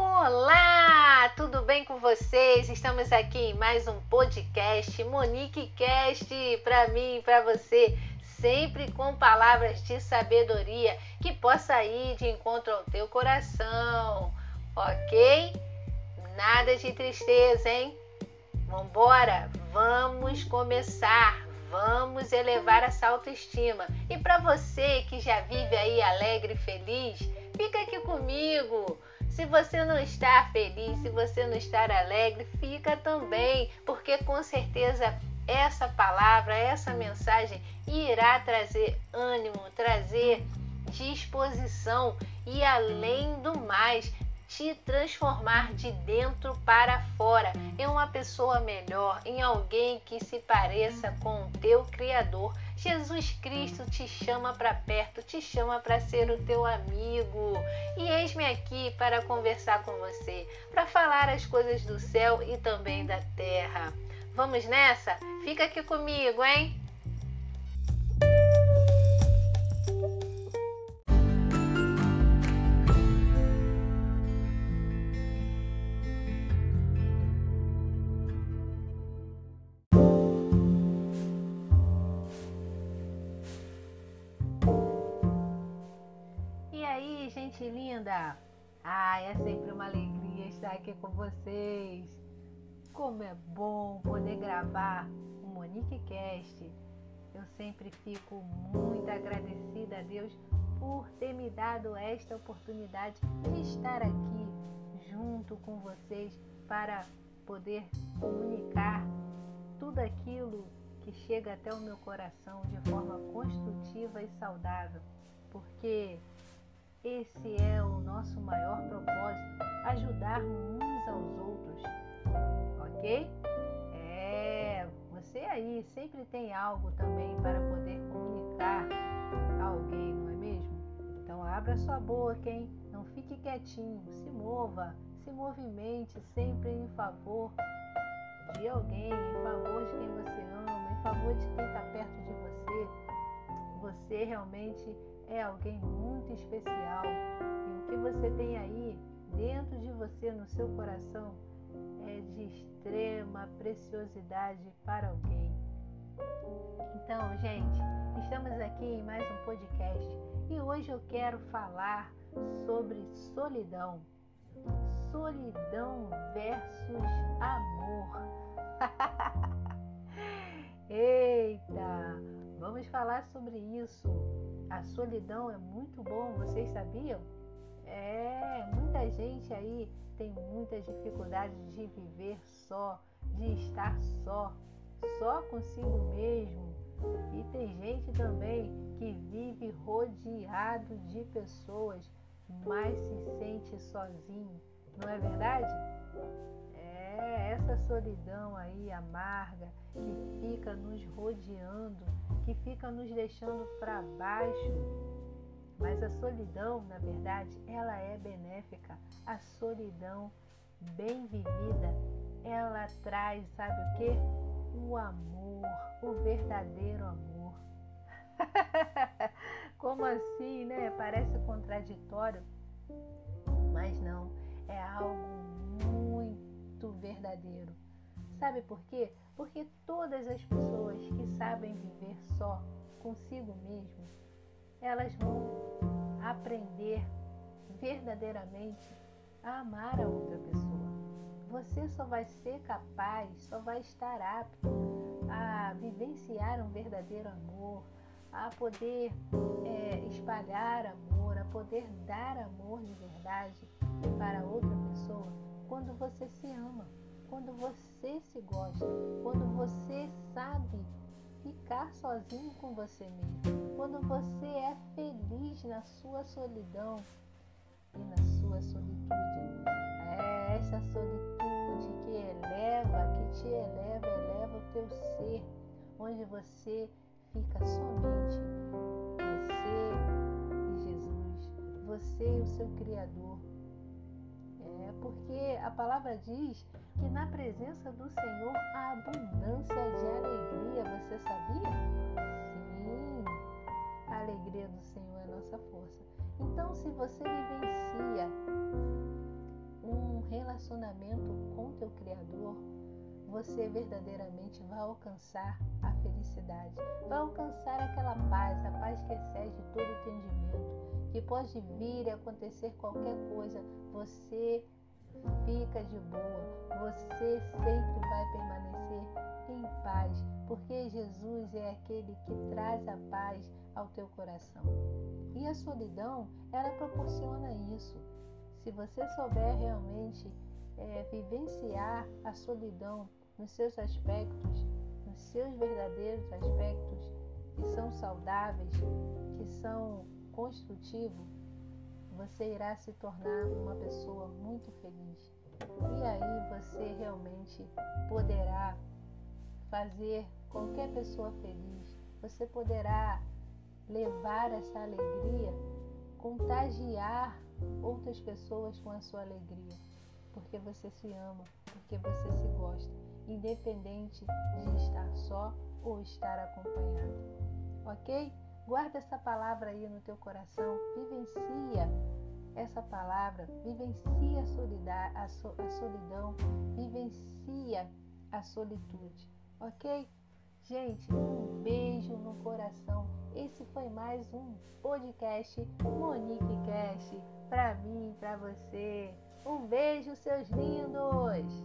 Olá, tudo bem com vocês? Estamos aqui em mais um podcast Monique Cast para mim, para você, sempre com palavras de sabedoria que possa ir de encontro ao teu coração, ok? Nada de tristeza, hein? Vambora, vamos começar, vamos elevar essa autoestima. E para você que já vive aí alegre e feliz, fica aqui comigo se você não está feliz, se você não está alegre, fica também, porque com certeza essa palavra, essa mensagem irá trazer ânimo, trazer disposição e além do mais, te transformar de dentro para fora em uma pessoa melhor, em alguém que se pareça com o teu Criador. Jesus Cristo te chama para perto, te chama para ser o teu amigo. E eis-me aqui para conversar com você, para falar as coisas do céu e também da terra. Vamos nessa? Fica aqui comigo, hein? Gente linda! Ah, é sempre uma alegria estar aqui com vocês. Como é bom poder gravar o Monique Cast. Eu sempre fico muito agradecida a Deus por ter me dado esta oportunidade de estar aqui junto com vocês para poder comunicar tudo aquilo que chega até o meu coração de forma construtiva e saudável, porque esse é o nosso maior propósito, ajudar uns aos outros. Ok? É, você aí sempre tem algo também para poder comunicar a alguém, não é mesmo? Então abra sua boca, hein? Não fique quietinho, se mova, se movimente sempre em favor de alguém, em favor de quem você ama, em favor de quem está perto de você. Você realmente é alguém muito especial e o que você tem aí dentro de você, no seu coração, é de extrema preciosidade para alguém. Então, gente, estamos aqui em mais um podcast e hoje eu quero falar sobre solidão. Solidão versus amor. Eita! Vamos falar sobre isso. A solidão é muito bom, vocês sabiam? É, muita gente aí tem muita dificuldade de viver só, de estar só, só consigo mesmo. E tem gente também que vive rodeado de pessoas, mas se sente sozinho, não é verdade? É essa solidão aí amarga que fica nos rodeando, que fica nos deixando para baixo. Mas a solidão, na verdade, ela é benéfica. A solidão bem vivida, ela traz, sabe o que? O amor, o verdadeiro amor. Como assim, né? Parece contraditório, mas não, é algo muito muito verdadeiro. Sabe por quê? Porque todas as pessoas que sabem viver só consigo mesmo, elas vão aprender verdadeiramente a amar a outra pessoa. Você só vai ser capaz, só vai estar apto a vivenciar um verdadeiro amor, a poder é, espalhar amor, a poder dar amor de verdade para outra pessoa quando você se ama, quando você se gosta, quando você sabe ficar sozinho com você mesmo, quando você é feliz na sua solidão e na sua solitude. É essa solitude que eleva, que te eleva, eleva o teu ser, onde você fica somente você e Jesus, você e o seu Criador é porque a palavra diz que na presença do Senhor há abundância de alegria. Você sabia? Sim, a alegria do Senhor é nossa força. Então, se você vivencia um relacionamento com teu Criador, você verdadeiramente vai alcançar a felicidade, vai alcançar aquela paz, a paz que excede todo entendimento que pode vir e acontecer qualquer coisa, você fica de boa, você sempre vai permanecer em paz, porque Jesus é aquele que traz a paz ao teu coração. E a solidão, ela proporciona isso. Se você souber realmente é, vivenciar a solidão nos seus aspectos, nos seus verdadeiros aspectos que são saudáveis, que são construtivos, você irá se tornar uma pessoa muito feliz. E aí você realmente poderá fazer qualquer pessoa feliz. Você poderá levar essa alegria, contagiar outras pessoas com a sua alegria porque você se ama, porque você se gosta, independente de estar só ou estar acompanhado. Ok? Guarda essa palavra aí no teu coração, vivencia essa palavra, vivencia a, a solidão, vivencia a solitude, ok? Gente, um beijo no coração. Esse foi mais um podcast Monique Cast para mim, para você. Um beijo, seus lindos!